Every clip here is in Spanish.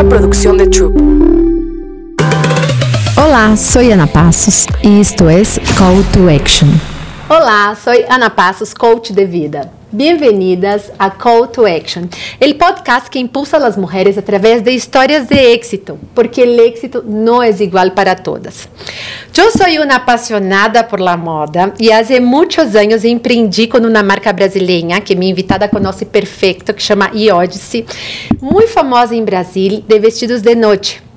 una producción de Troop. Hola, soy Ana Passos y esto es Call to Action. Olá, sou Ana Passos, coach de vida. Bem-vindas a Call to Action, o podcast que impulsa as mulheres através de histórias de êxito, porque o êxito não é igual para todas. Eu sou uma apaixonada por la moda e há muitos anos empreendi com uma marca brasileira que minha invitada conhece perfeito, que chama Iodice, muito famosa em Brasil, de vestidos de noite.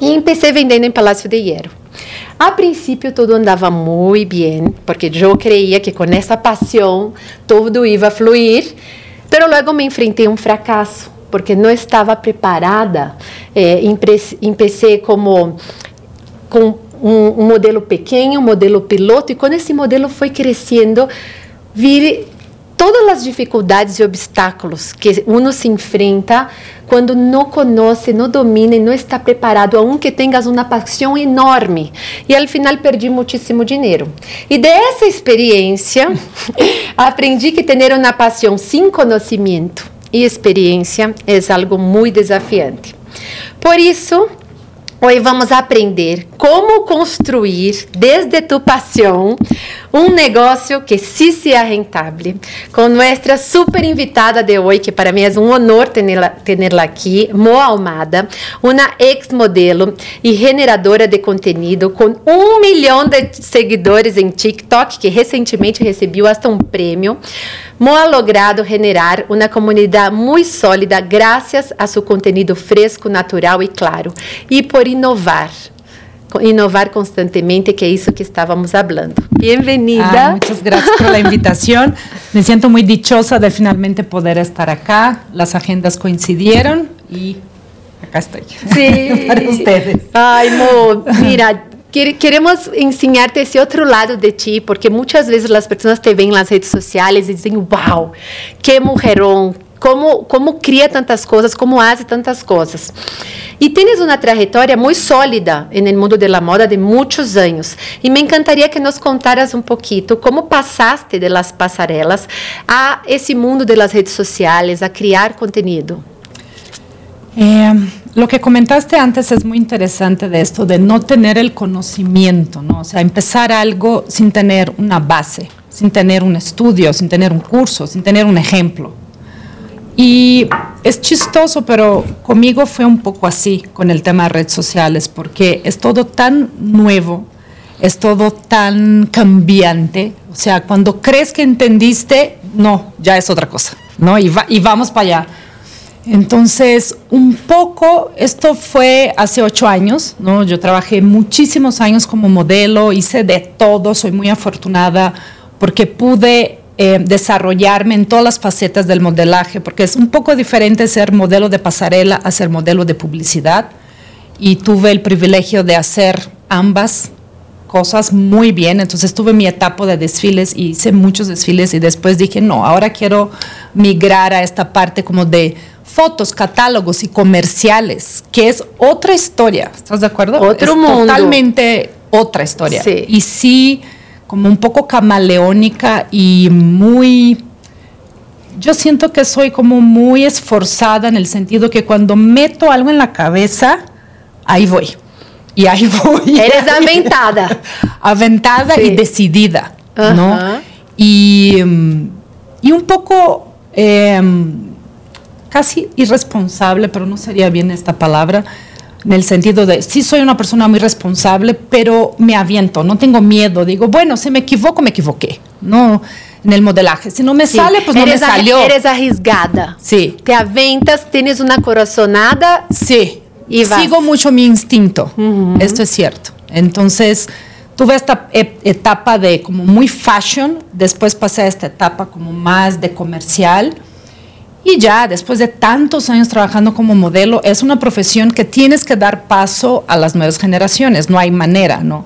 E empecé vendendo em Palácio de Hierro. A princípio tudo andava muito bem, porque eu creía que com essa paixão tudo ia fluir, pero logo me enfrentei a um fracasso, porque não estava preparada. Eh, empecé como com um, um, modelo pequeno, um modelo piloto, e quando esse modelo foi crescendo, vi todas as dificuldades e obstáculos que uno se enfrenta quando não conhece, não domina e não está preparado, a um que tenhas uma paixão enorme. E ao final perdi muitíssimo dinheiro. E dessa experiência, aprendi que ter uma paixão sem conhecimento e experiência é algo muito desafiante. Por isso, Hoje vamos aprender como construir desde tu paixão um negócio que sí sea rentable. Com nossa super invitada de hoje, que para mim é um honor tê-la aqui, Mo Almada, uma ex-modelo e generadora de conteúdo com um milhão de seguidores em TikTok, que recentemente recebeu hasta um prêmio. Mo ha logrado generar uma comunidade muito sólida graças a seu conteúdo fresco, natural e claro, e por inovar. Inovar constantemente, que é isso que estávamos hablando. Bienvenida. Ah, muchas gracias por la invitación. Me siento muy dichosa de finalmente poder estar acá. Las agendas coincidieron y acá estoy. Sí. Para ustedes. Ay, Mo, mira, Queremos ensinarte esse outro lado de ti, porque muitas vezes as pessoas te veem nas redes sociais e dizem: Uau, que mulherão, como, como cria tantas coisas, como faz tantas coisas. E tens uma trajetória muito sólida no mundo da moda de muitos anos. E me encantaria que nos contaras um pouquinho como passaste de las pasarelas a esse mundo das redes sociais, a criar conteúdo. Eh, lo que comentaste antes es muy interesante de esto, de no tener el conocimiento, ¿no? O sea, empezar algo sin tener una base, sin tener un estudio, sin tener un curso, sin tener un ejemplo. Y es chistoso, pero conmigo fue un poco así con el tema de redes sociales, porque es todo tan nuevo, es todo tan cambiante. O sea, cuando crees que entendiste, no, ya es otra cosa, ¿no? Y, va, y vamos para allá. Entonces, un poco, esto fue hace ocho años, ¿no? Yo trabajé muchísimos años como modelo, hice de todo, soy muy afortunada porque pude eh, desarrollarme en todas las facetas del modelaje, porque es un poco diferente ser modelo de pasarela a ser modelo de publicidad. Y tuve el privilegio de hacer ambas cosas muy bien. Entonces tuve mi etapa de desfiles y hice muchos desfiles y después dije, no, ahora quiero migrar a esta parte como de fotos, catálogos y comerciales, que es otra historia. ¿Estás de acuerdo? Otro es mundo. Totalmente otra historia. Sí. Y sí, como un poco camaleónica y muy... Yo siento que soy como muy esforzada en el sentido que cuando meto algo en la cabeza, ahí voy. Y ahí voy. Eres aventada. aventada Sí. y decidida. ¿no? Y, mm, y un poco eh, casi irresponsable, pero no sería bien esta palabra, en el sentido de, sí soy una persona muy responsable, pero me aviento, no tengo miedo, digo, bueno, si me equivoco, me equivoqué, no en el modelaje, si no me Sí. sale, pues no me eres, salió. eres arriesgada. Sí. Te aventas, tienes una corazonada. Sí, Y vas. sigo mucho mi instinto, esto es cierto. Entonces, tuve esta e- etapa de como muy fashion, después pasé a esta etapa como más de comercial. Y ya, después de tantos años trabajando como modelo, es una profesión que tienes que dar paso a las nuevas generaciones, no hay manera, ¿no?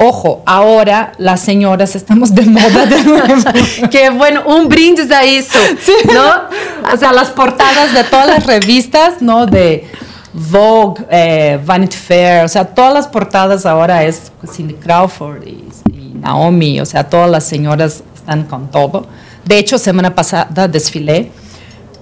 Ojo, ahora las señoras estamos de moda de nuevo. Que bueno, un brindis a eso. ¿no? O sea, las portadas de todas las revistas, ¿no? De Vogue, eh, Vanity Fair, o sea, todas las portadas ahora es Cindy Crawford y, y Naomi, o sea, todas las señoras están con todo. De hecho, semana pasada desfilé,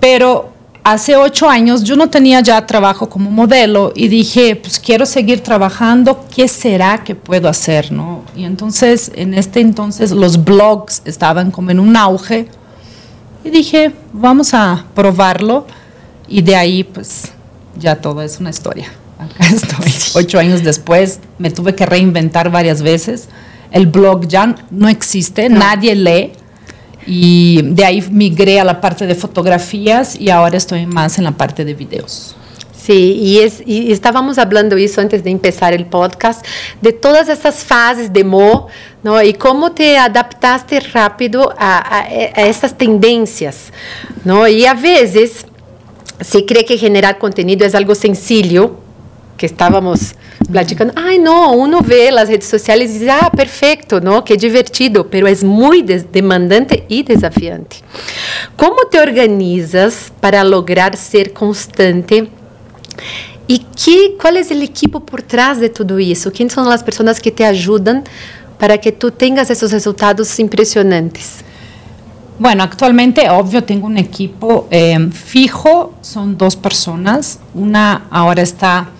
pero hace ocho años yo no tenía ya trabajo como modelo y dije, pues quiero seguir trabajando, ¿qué será que puedo hacer? ¿no? Y entonces, en este entonces, los blogs estaban como en un auge y dije, vamos a probarlo y de ahí pues ya todo es una historia. Acá estoy. Ocho años después me tuve que reinventar varias veces. El blog ya no existe, nadie lee y de ahí migré a la parte de fotografías y ahora estoy más en la parte de videos. Sí, y, es, y estábamos hablando isso antes de empezar el podcast, de todas essas fases de Mo, ¿no? y cómo te adaptaste rápido a, a, a essas tendências. ¿no? Y a veces se cree que generar contenido es algo sencillo, que estávamos platicando, ai não, uno vê as redes sociais e diz, ah, perfeito, não, que divertido, mas é muito demandante e desafiante. Como te organizas para lograr ser constante? E que, qual é o equipo por trás de tudo isso? Quem são as pessoas que te ajudam para que tu tenhas esses resultados impressionantes? Bueno, actualmente, obvio, tengo un equipo eh, fijo, son dos personas. Una ahora está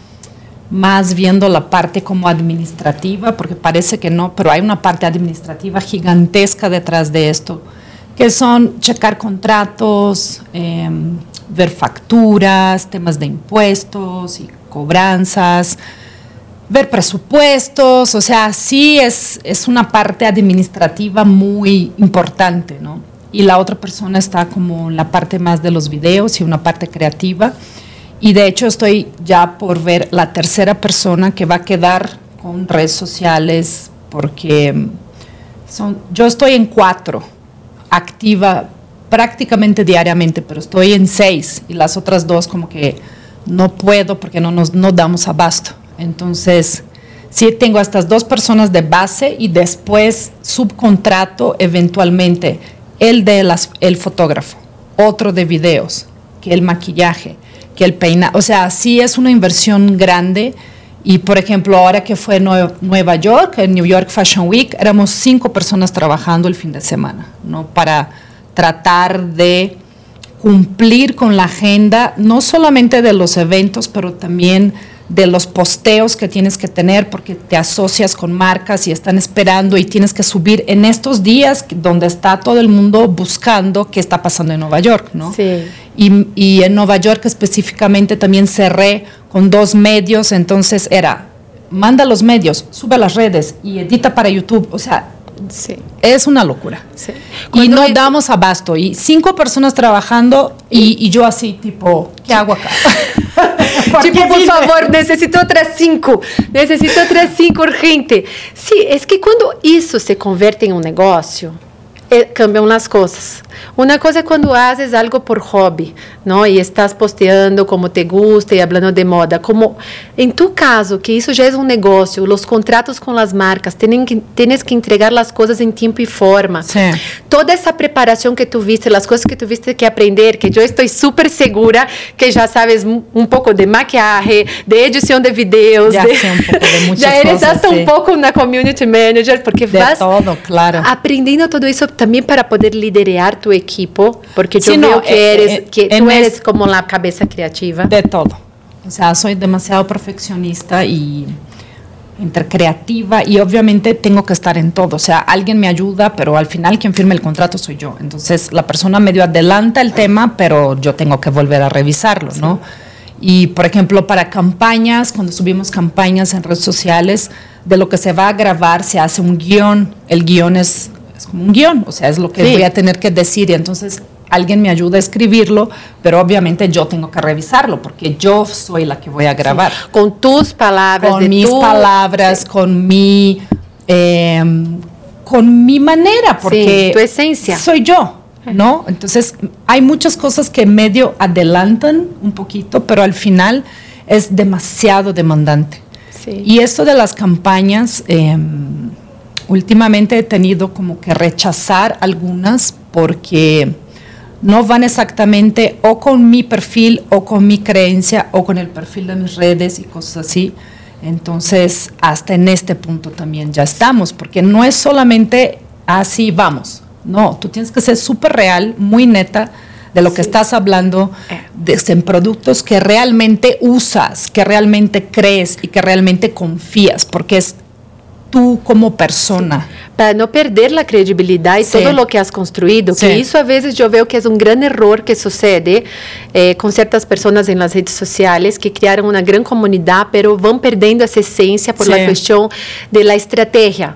más viendo la parte como administrativa, porque parece que no, pero hay una parte administrativa gigantesca detrás de esto, que son checar contratos, eh, ver facturas, temas de impuestos y cobranzas, ver presupuestos, o sea, sí es, es una parte administrativa muy importante, ¿no? Y la otra persona está como en la parte más de los videos y una parte creativa. Y de hecho estoy ya por ver la tercera persona que va a quedar con redes sociales porque son, yo estoy en cuatro, activa prácticamente diariamente, pero estoy en seis y las otras dos como que no puedo porque no nos no damos abasto. Entonces, sí tengo a estas dos personas de base y después subcontrato eventualmente el de las, el fotógrafo, otro de videos, que el maquillaje que el peinado. O sea, sí es una inversión grande. Y por ejemplo, ahora que fue Nueva York, en New York Fashion Week, éramos cinco personas trabajando el fin de semana, ¿no? Para tratar de cumplir con la agenda, no solamente de los eventos, pero también de los posteos que tienes que tener porque te asocias con marcas y están esperando y tienes que subir en estos días donde está todo el mundo buscando qué está pasando en Nueva York, ¿no? Sí. Y, y en Nueva York específicamente también cerré con dos medios, entonces era, manda los medios, sube a las redes y edita para YouTube, o sea, Sí. es una locura. Sí. Y Cuando no es- damos abasto. Y cinco personas trabajando y, y yo así, tipo, ¿qué hago acá? Tipo, por favor, necesito outras cinco. Necesito outras cinco urgente. Sim, é que quando isso se converte em um negócio, eh, cambiam as coisas. Uma coisa é quando haces algo por hobby, não? E estás posteando como te gusta e hablando de moda. Como em tu caso, que isso já é um negócio, os contratos com as marcas, tenen que, tienes que entregar as coisas em tempo e forma. Sim. Toda essa preparação que tu viste, as coisas que tu viste que aprender, que eu estou super segura que já sabes um, um pouco de maquiagem, de edição de videos, Já de, sei um pouco de muitas já eres coisas, hasta sim. um pouco uma community manager, porque De vas todo, claro. aprendendo todo isso também para poder liderar tu equipo, porque Sí, eu no, veo que eh, eres, eh, que en tu es- eres como a cabeça criativa. De todo. O sea, soy demasiado perfeccionista y entre creativa y obviamente tengo que estar en todo. O sea, alguien me ayuda, pero al final quien firma el contrato soy yo. Entonces la persona medio adelanta el tema, pero yo tengo que volver a revisarlo, ¿no? Y por ejemplo, para campañas, cuando subimos campañas en redes sociales, de lo que se va a grabar se hace un guion. El guion es, es como un guion, o sea, es lo que Sí. voy a tener que decir y entonces alguien me ayuda a escribirlo, pero obviamente yo tengo que revisarlo porque yo soy la que voy a grabar. Com tus palavras, Con de mis tu, palabras, con mi eh, con mi manera, porque tu esencia. soy yo, ¿no? Entonces hay muchas cosas que medio adelantan un poquito, pero al final es demasiado demandante. Y esto de las campañas, eh, últimamente he tenido como que rechazar algunas porque no van exactamente o con mi perfil o con mi creencia o con el perfil de mis redes y cosas así. Entonces, hasta en este punto también ya estamos, porque no es solamente así vamos. No, tú tienes que ser súper real, muy neta, de lo que estás hablando, de, en productos que realmente usas, que realmente crees y que realmente confías, porque es tú como persona. Para não perder a credibilidade e todo o que has construído, que Sim. isso às vezes eu vejo que é um grande erro que sucede eh, com certas pessoas nas redes sociais que criaram uma grande comunidade, pero vão perdendo essa essência por la Sim. questão de la estratégia?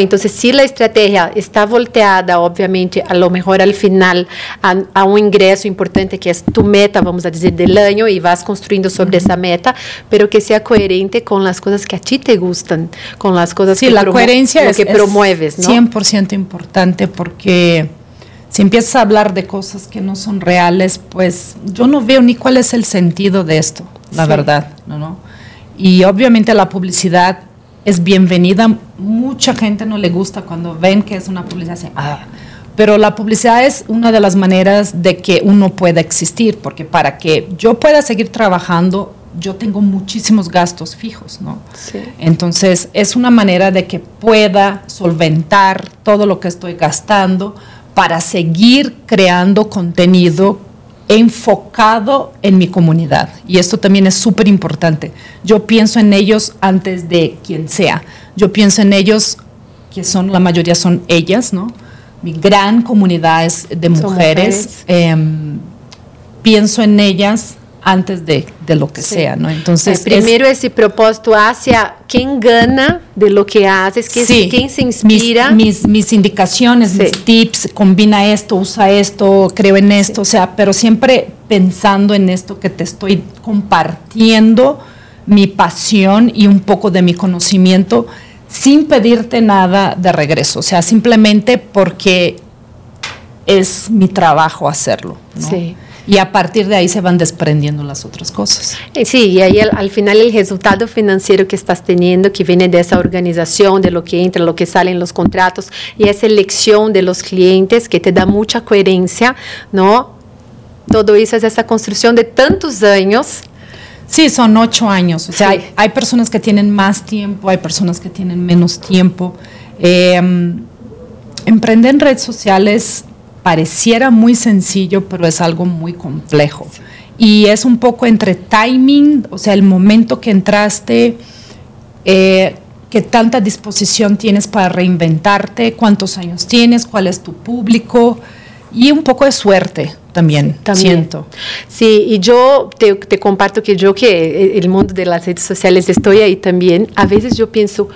Então, se a estratégia está volteada, obviamente, a lo mejor al final a, a um ingresso importante que é tu meta, vamos a dizer, del año e vas construindo sobre essa meta, pero que seja coerente com as coisas que a ti te gustan, com as coisas Sí, que la promo- lo es, que es promueves, ¿no? 100% importante porque si empiezas a hablar de cosas que no son reales, pues yo no veo ni cuál es el sentido de esto, la Sí. verdad, ¿no? ¿no? Y obviamente la publicidad es bienvenida, mucha gente no le gusta cuando ven que es una publicidad así, ah. Pero la publicidad es una de las maneras de que uno pueda existir, porque para que yo pueda seguir trabajando, yo tengo muchísimos gastos fijos, ¿no? Sí. Entonces, es una manera de que pueda solventar todo lo que estoy gastando para seguir creando contenido enfocado en mi comunidad. Y esto también es súper importante. Yo pienso en ellos antes de quien sea. Yo pienso en ellos, que son, la mayoría son ellas, ¿no? Mi gran comunidad es de mujeres. Em, pienso en ellas antes de, de lo que sea, ¿no? Entonces, É, primeiro esse propósito hacia quem gana de lo que haces, quem, Sí. quem se inspira. Mis, mis, indicaciones, Sí. mis tips, combina esto, usa esto, creo en esto, o sea, pero siempre pensando en esto que te estoy compartiendo, mi pasión y un poco de mi conocimiento, sin pedirte nada de regreso, o sea, simplemente porque es mi trabajo hacerlo. ¿no? Sí. Y a partir de ahí se van desprendiendo las otras cosas. Eh, Sí, y ahí al, al final el resultado financiero que estás teniendo, que viene de esa organización, de lo que entra, lo que sale en los contratos, y esa elección de los clientes que te da mucha coherencia, ¿no? Todo eso es esa construcción de tantos años. Sí, son ocho años. O sea, Sí. hay, hay personas que tienen más tiempo, hay personas que tienen menos tiempo. Eh, emprender en redes sociales pareciera muy sencillo, pero es algo muy complejo. Y es un poco entre timing, o sea, el momento que entraste, eh, qué tanta disposición tienes para reinventarte, cuántos años tienes, cuál es tu público y un poco de suerte también, También. siento. Sí, y yo te, te comparto que yo que el mundo de las redes sociales estoy ahí también, a veces yo pienso,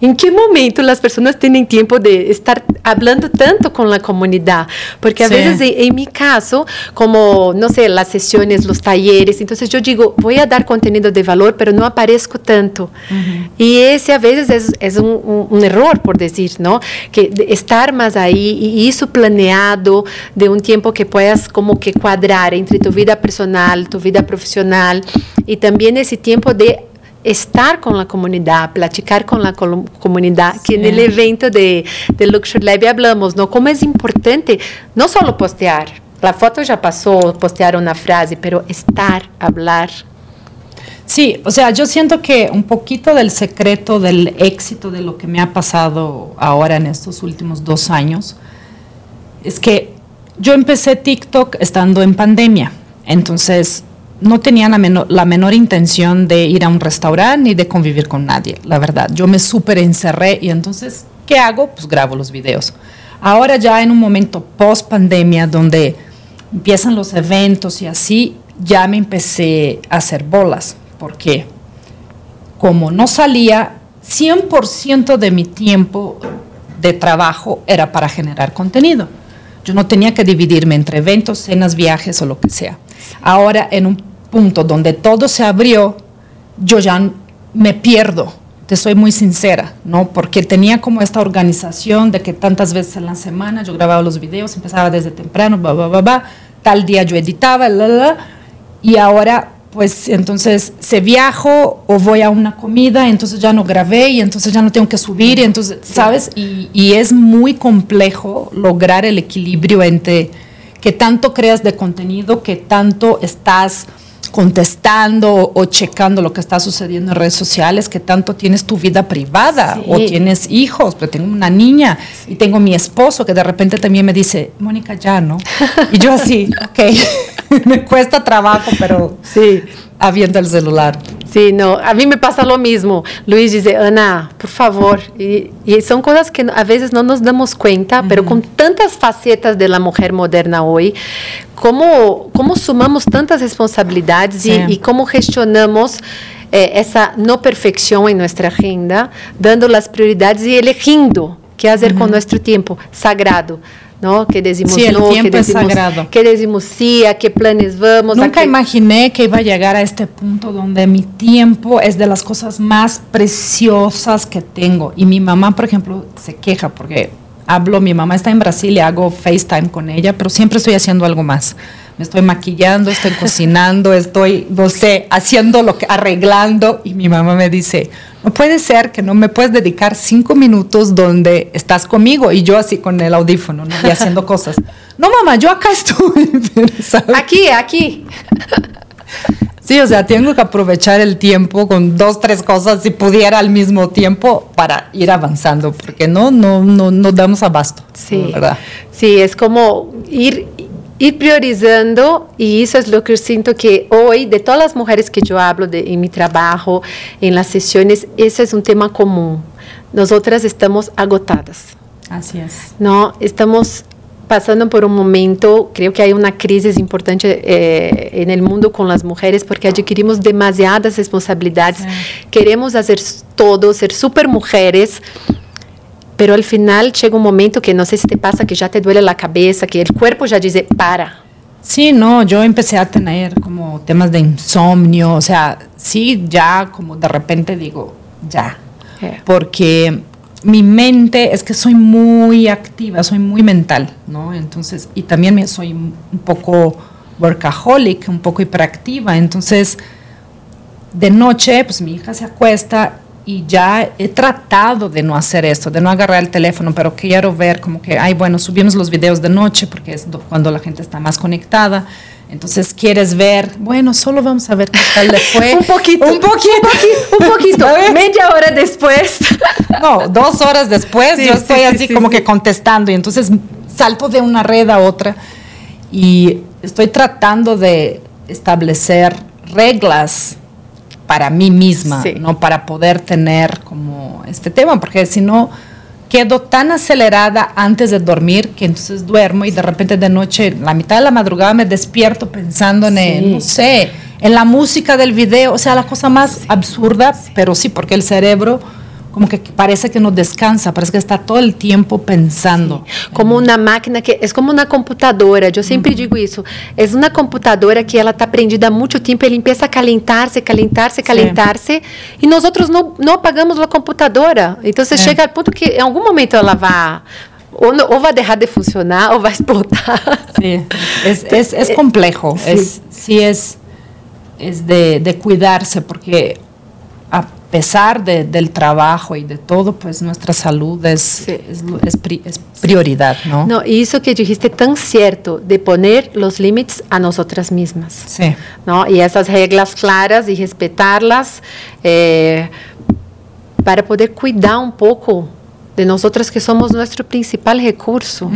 ¿en qué momento las personas tienen tiempo de estar hablando tanto con la comunidad? Porque a Sí. veces en, en mi caso, como, no sé, las sesiones, los talleres, entonces yo digo, voy a dar contenido de valor, pero no aparezco tanto. Y ese a veces es, es un, un- un error, por decir, ¿no? Que estar más ahí y eso planeado de un tiempo que puedas como que cuadrar entre tu vida personal, tu vida profesional y también ese tiempo de estar con la comunidad, platicar con la comunidad, que en Sí. el evento de, de Luxury Lab hablamos, ¿no? Cómo es importante no solo postear, la foto ya pasó, postear una frase, pero estar, hablar. Sí, o sea, yo siento que un poquito del secreto del éxito de lo que me ha pasado ahora en estos últimos dos años es que yo empecé TikTok estando en pandemia, entonces no tenía la menor, intención de ir a un restaurante ni de convivir con nadie, la verdad. Yo me súper encerré y entonces, ¿qué hago? Pues grabo los videos. Ahora ya en un momento post pandemia donde empiezan los eventos y así, ya me empecé a hacer bolas, porque como no salía, 100% de mi tiempo de trabajo era para generar contenido. Yo no tenía que dividirme entre eventos, cenas, viajes o lo que sea. Ahora, en un punto donde todo se abrió, yo ya me pierdo, te soy muy sincera, ¿no? Porque tenía como esta organización de que tantas veces en la semana yo grababa los videos, empezaba desde temprano, tal día yo editaba, y ahora pues entonces se viajo o voy a una comida, entonces ya no grabé y entonces ya no tengo que subir, y entonces, ¿sabes? Y, y es muy complejo lograr el equilibrio entre que tanto creas de contenido, que tanto estás contestando o checando lo que está sucediendo en redes sociales, que tanto tienes tu vida privada Sí. o tienes hijos, pero tengo una niña y tengo mi esposo que de repente también me dice, Mónica, ya, ¿no? Y yo así, ok, me cuesta trabajo, pero Sí. aviento el celular. Sí, no, a mí me pasa lo mismo. Luis dice, Ana, por favor. Y, y son cosas que a veces no nos damos cuenta, pero con tantas facetas de la mujer moderna hoy, cómo, cómo sumamos tantas responsabilidades Sí. y, y cómo gestionamos eh, esa no perfección en nuestra agenda, dando las prioridades y eligiendo qué hacer con nuestro tiempo sagrado. ¿No? Que decimos Sí, el no, tiempo que es decimos, sagrado. que decimos sí, a qué planes vamos. Nunca imaginé que iba a llegar a este punto donde mi tiempo es de las cosas más preciosas que tengo. Y mi mamá, por ejemplo, se queja porque hablo, mi mamá está en Brasil y hago FaceTime con ella, pero siempre estoy haciendo algo más. Me estoy maquillando, estoy cocinando, estoy, no sé, haciendo lo que, arreglando. Y mi mamá me dice, no puede ser que no me puedes dedicar cinco minutos donde estás conmigo y yo así con el audífono ¿no? y haciendo cosas. No, mamá, yo acá estoy. ¿sabes? Aquí, aquí. Sí, o sea, tengo que aprovechar el tiempo con dos, tres cosas si pudiera al mismo tiempo para ir avanzando, porque no, no, no, no damos abasto. Sí, ¿verdad? sí, es como ir, ir priorizando y eso es lo que yo siento que hoy, de todas las mujeres que yo hablo de, en mi trabajo, en las sesiones, ese es un tema común. Nosotras estamos agotadas, Así es. ¿no? Estamos pasando por un momento, creo que hay una crisis importante eh, en el mundo con las mujeres porque adquirimos demasiadas responsabilidades, Sí. queremos hacer todo, ser super mujeres, pero al final llega un momento que no sé si te pasa que ya te duele la cabeza, que el cuerpo ya dice, para. Sí, no, yo empecé a tener como temas de insomnio, o sea, sí, ya como de repente digo, ya, Eh. porque mi mente es que soy muy activa, soy muy mental, ¿no? Entonces, y también soy un poco workaholic, un poco hiperactiva, entonces de noche, pues mi hija se acuesta y ya he tratado de no hacer esto, de no agarrar el teléfono, pero quiero ver como que, ay, bueno, subimos los videos de noche porque es do- cuando la gente está más conectada. Entonces quieres ver, bueno, solo vamos a ver qué tal le fue. un poquito. Un poquito. Un poquito. Media hora después. No, dos horas después Sí, yo estoy sí, así sí, como que contestando y entonces salto de una red a otra y estoy tratando de establecer reglas para mí misma, Sí. ¿no? Para poder tener como este tema, porque si no quedo tan acelerada antes de dormir que entonces duermo y de repente de noche, la mitad de la madrugada me despierto pensando en, el, no sé, en la música del video, o sea, la cosa más absurda, pero sí, porque el cerebro como que parece que no descansa, parece que está todo el tiempo pensando. como uma máquina que é como uma computadora. Eu sempre digo isso. É uma computadora que ela está prendida há muito tempo. Ele empieza a calentar-se, calentar-se, calentar-se. E nós outros não, não apagamos a computadora. Então você É. chega ao ponto que em algum momento ela vai ou, ou vai deixar de funcionar ou vai explotar. Sí, es, es, es complejo, Sí. es, sí es, es de, de cuidarse porque pesar de- del trabajo y de todo, pues nuestra salud es, Sí. es, es pri- es prioridad, ¿no? Não, e isso que dijiste tão certo de poner os limites a nós outras mesmas. Sí, ¿no? Y esas reglas claras y respetarlas eh, para poder cuidar un poco de nosotras que somos nuestro principal recurso.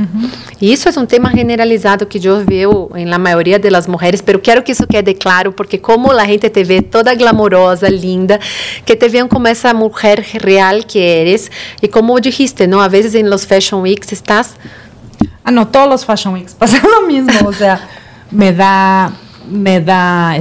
Y eso es un tema generalizado que yo veo en la mayoría de las mujeres, pero quiero que eso quede claro, porque como la gente te ve toda glamorosa, linda, que te vean como esa mujer real que eres, y como dijiste, ¿no? A veces en los Fashion Weeks estás Ah, no, todos los Fashion Weeks pasan lo mismo, o sea, me da, me da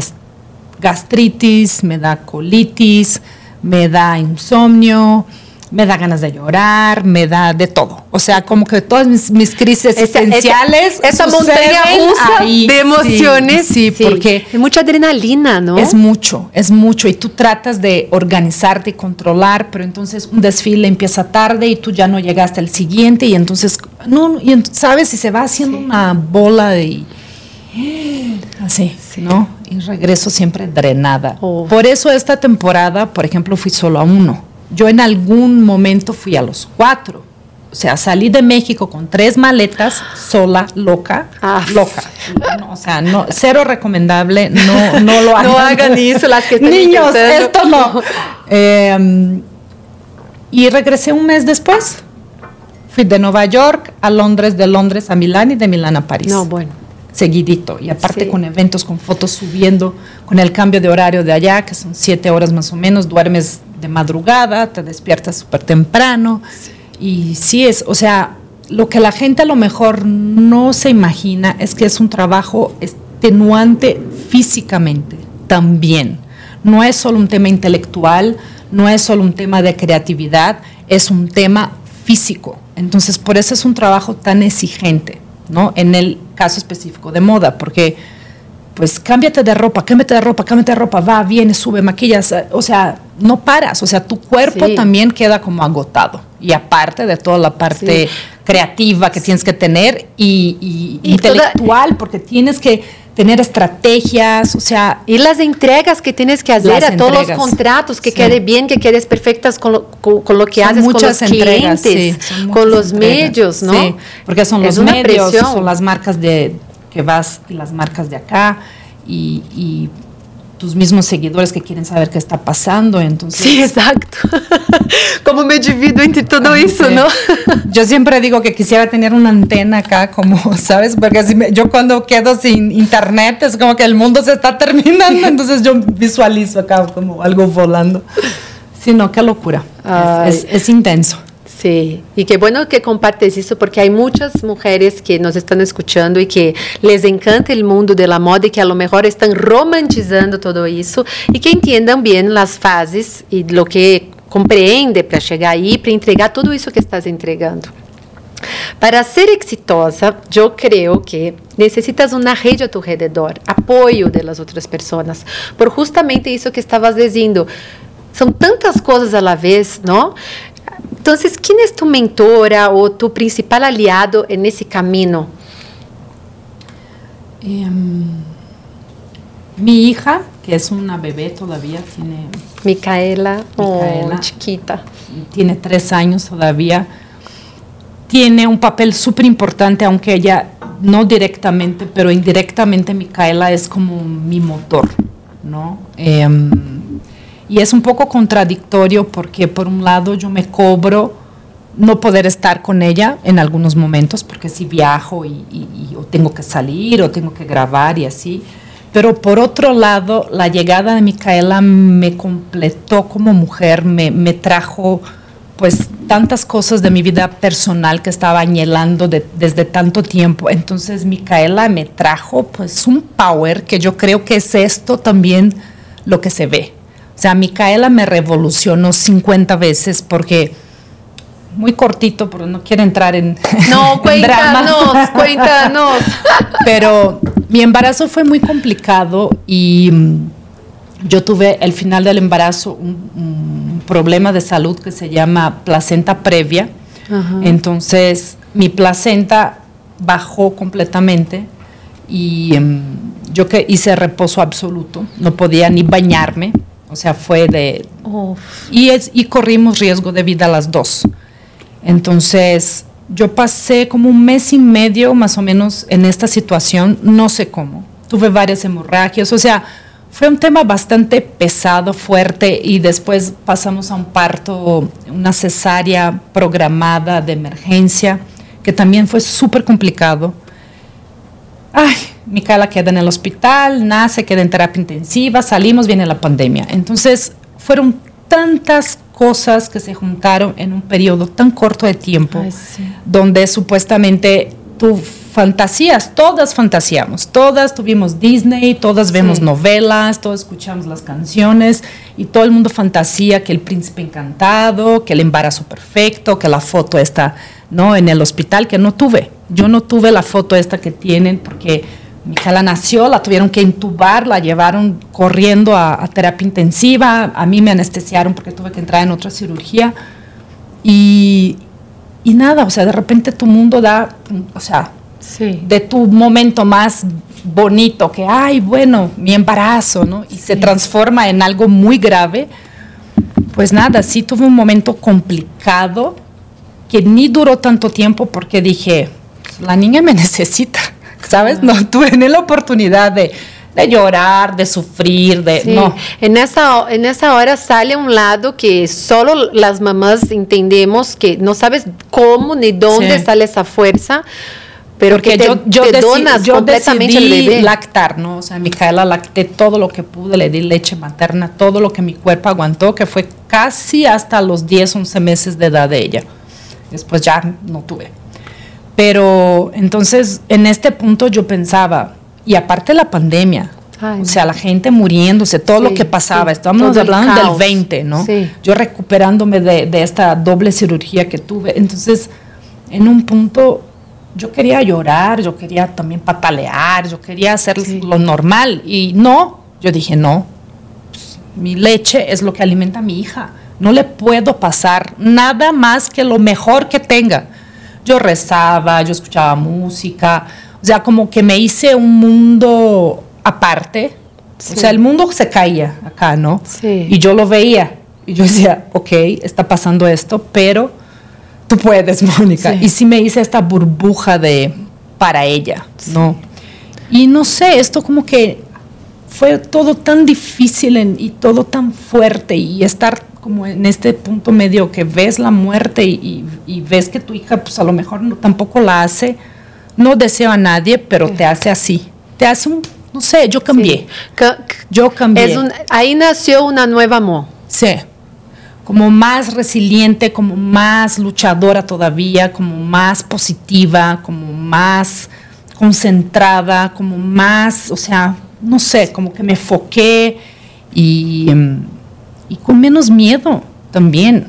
gastritis, me da colitis, me da insomnio, me da ganas de llorar, me da de todo. O sea, como que todas mis, mis crisis Esa- esa- existenciales esa, montaña rusa ahí. de Sí, emociones. Sí, porque es mucha adrenalina, ¿no? es mucho, es mucho. Y tú tratas de organizarte y controlar, pero entonces un desfile empieza tarde y tú ya no llegaste al siguiente y entonces, no, y sabes, y se va haciendo una bola de... Así, ¿no? Y regreso siempre drenada. Oh. Por eso esta temporada, por ejemplo, fui solo a uno. Yo en algún momento fui a los cuatro. O sea, salí de México con tres maletas, sola, loca, Ah. loca. No, o sea, no, cero recomendable, no, no lo hagan. No hagan eso, las que Niños, esto no. Eh, y regresé un mes después. Fui de Nueva York a Londres, de Londres a Milán y de Milán a París No, bueno. seguidito y aparte Sí. con eventos, con fotos subiendo, con el cambio de horario de allá, que son siete horas más o menos, duermes de madrugada, te despiertas súper temprano y sí es, o sea, lo que la gente a lo mejor no se imagina es que es un trabajo extenuante físicamente también. No es solo un tema intelectual, no es solo un tema de creatividad, es un tema físico. Entonces, por eso es un trabajo tan exigente, ¿no? En el caso específico de moda, porque pues cámbiate de ropa, cámbiate de ropa, cámbiate de ropa, va, viene, sube, maquillas, eh, o sea, no paras, o sea, tu cuerpo Sí. también queda como agotado. Y aparte de toda la parte Sí. creativa que tienes que tener y, y Y toda- intelectual, porque tienes que tener estrategias, o sea, Y las entregas que tienes que hacer a todos los contratos, que Sí. quede bien, que quedes perfectas con lo, con, con lo que Son haces con muchas los entregas, clientes, sí, con los entregas, medios, ¿no? Sí, porque son Es los medios, presión. son las marcas de que vas y las marcas de acá y, y tus mismos seguidores que quieren saber qué está pasando, entonces Sí, exacto. Como me divido entre todo eso, Sí. ¿no? Yo siempre digo que quisiera tener una antena acá, como, ¿sabes? Porque así me- yo cuando quedo sin internet es como que el mundo se está terminando, entonces yo visualizo acá como algo volando. Sí, no, qué locura. Es, es- es intenso. Sí, y qué bueno que compartes eso porque hay muchas mujeres que nos están escuchando y que les encanta el mundo de la moda y que a lo mejor están romantizando todo eso y que entiendan bien las fases y lo que compreende para chegar aí, para entregar tudo isso que estás entregando. Para ser exitosa, eu creio que necessitas uma rede a tu redor, apoio das outras pessoas, por justamente isso que estavas dizendo. São tantas coisas a la vez, não? Então, quem é tu mentora ou tu principal aliado nesse caminho? Em, mi hija, que es una bebé todavía, tiene, Micaela, oh, Micaela. chiquita. tiene tres años todavía, tiene un papel súper importante, aunque ella no directamente, pero indirectamente Micaela es como mi motor, ¿no? Em, y es un poco contradictorio porque por un lado yo me cobro no poder estar con ella en algunos momentos, porque si viajo y, o tengo que salir o tengo que grabar y así. Pero por otro lado, la llegada de Micaela me completó como mujer, me, me trajo pues tantas cosas de mi vida personal que estaba añelando de- desde tanto tiempo. Entonces Micaela me trajo pues un power que yo creo que es esto también lo que se ve. O sea, Micaela me revolucionó 50 veces porque muy cortito, pero no quiero entrar en, Não, en dramas. cuéntanos, cuéntanos. Pero mi embarazo fue muy complicado y mm, yo tuve al final del embarazo un, un problema de salud que se llama placenta previa. Entonces mi placenta bajó completamente y em, yo que hice reposo absoluto, no podía ni bañarme, o sea, fue de... Uf. Y, es, y corrimos riesgo de vida las dos. Entonces, yo pasé como un mes y medio más o menos en esta situación, no sé cómo. Tuve varias hemorragias, o sea, fue un tema bastante pesado, fuerte, y después pasamos a un parto, una cesárea programada de emergencia, que también fue súper complicado. Ay, Micaela queda en el hospital, nace, queda en terapia intensiva, salimos, viene la pandemia. Entonces, fueron tantas cosas que se juntaron en un periodo tan corto de tiempo, Ay, sí. donde supuestamente tú fantasías, todas fantaseamos, todas tuvimos Disney, todas vemos Sí. novelas, todas escuchamos las canciones y todo el mundo fantasía que el príncipe encantado, que el embarazo perfecto, que la foto está no en el hospital que no tuve. Yo no tuve la foto esta que tienen porque Micaela nació, la tuvieron que intubar, la llevaron corriendo a, a terapia intensiva, a mí me anestesiaron porque tuve que entrar en otra cirugía y, y nada, o sea, de repente tu mundo da, o sea, Sí. de tu momento más bonito, que, ay, bueno, mi embarazo, ¿no? Y se transforma en algo muy grave. Pues nada, sí tuve un momento complicado que ni duró tanto tiempo porque dije, la niña me necesita, ¿sabes? No tuve ni la oportunidad de, de llorar, de sufrir, de... Sí. No. En esa, en esa hora sale un lado que solo las mamás entendemos que no sabes cómo ni dónde Sí. sale esa fuerza, pero Porque que te, yo, yo, te donas yo completamente decidí bebé. lactar, ¿no? O sea, Micaela lacté todo lo que pude, le di leche materna, todo lo que mi cuerpo aguantó, que fue casi hasta los 10, 11 meses de edad de ella. Después ya no tuve. Pero entonces, en este punto yo pensaba, y aparte la pandemia, Ay. o sea, la gente muriéndose, todo Sí, lo que pasaba, sí, estábamos hablando del caos. 20, ¿no? Sí. Yo recuperándome de, de esta doble cirugía que tuve. Entonces, en un punto, yo quería llorar, yo quería también patalear, yo quería hacer lo normal. Y no, yo dije, no, pues, mi leche es lo que alimenta a mi hija. No le puedo pasar nada más que lo mejor que tenga. Yo rezaba, yo escuchaba música, o sea, como que me hice un mundo aparte. Sí. O sea, el mundo se caía acá, ¿no? Sí. Y yo lo veía. Y yo decía, ok, está pasando esto, pero tú puedes, Mónica. Sí. Y sí me hice esta burbuja de para ella, ¿no? Y no sé, esto como que fue todo tan difícil en- y todo tan fuerte y estar como en este punto medio que ves la muerte y, y- y ves que tu hija pues a lo mejor no, tampoco la hace, no deseo a nadie, pero te hace así, te hace un, no sé, yo cambié, Sí. Yo cambié. Es un- ahí nació una nueva amor. Sí, como más resiliente, como más luchadora todavía, como más positiva, como más concentrada, como más, o sea, no sé, como que me enfoqué y, em, y con menos miedo también.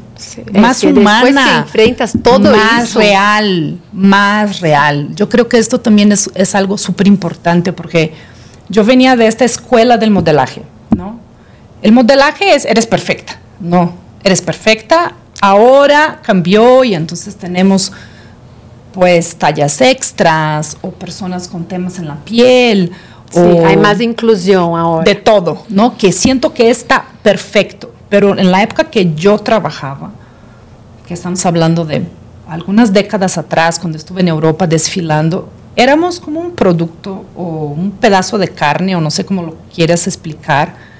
Más Es que después humana, que enfrentas todo más eso. real, más real. Yo creo que esto también es, es algo súper importante porque yo venía de esta escuela del modelaje, ¿no? El modelaje es, eres perfecta, no, eres perfecta, ahora cambió y entonces tenemos pues tallas extras o personas con temas en la piel. Sí, o hay más inclusión ahora. de todo, ¿no? Que siento que está perfecto, pero en la época que yo trabajaba, que estamos hablando de algunas décadas atrás, cuando estuve en Europa desfilando, éramos como un producto o un pedazo de carne, o no sé cómo lo quieras explicar.